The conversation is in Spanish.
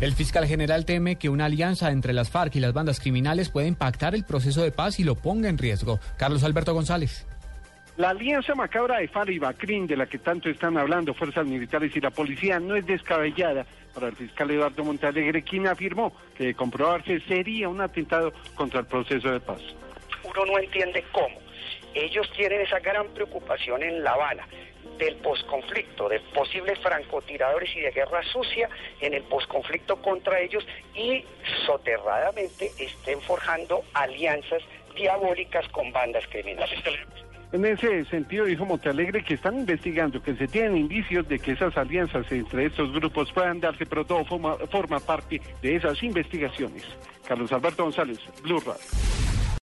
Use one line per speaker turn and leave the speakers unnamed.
El fiscal general teme que una alianza entre las FARC y las bandas criminales puede impactar el proceso de paz y lo ponga en riesgo. Carlos Alberto González.
La alianza macabra de FARC y BACRIN, de la que tanto están hablando fuerzas militares y la policía, no es descabellada para el fiscal Eduardo Montalegre, quien afirmó que de comprobarse sería un atentado contra el proceso de paz.
Uno no entiende cómo. Ellos tienen esa gran preocupación en La Habana del posconflicto, de posibles francotiradores y de guerra sucia en el posconflicto contra ellos y soterradamente estén forjando alianzas diabólicas con bandas criminales.
En ese sentido, dijo Montalegre que están investigando, que se tienen indicios de que esas alianzas entre estos grupos puedan darse, pero todo forma, forma parte de esas investigaciones. Carlos Alberto González, Blue Radio.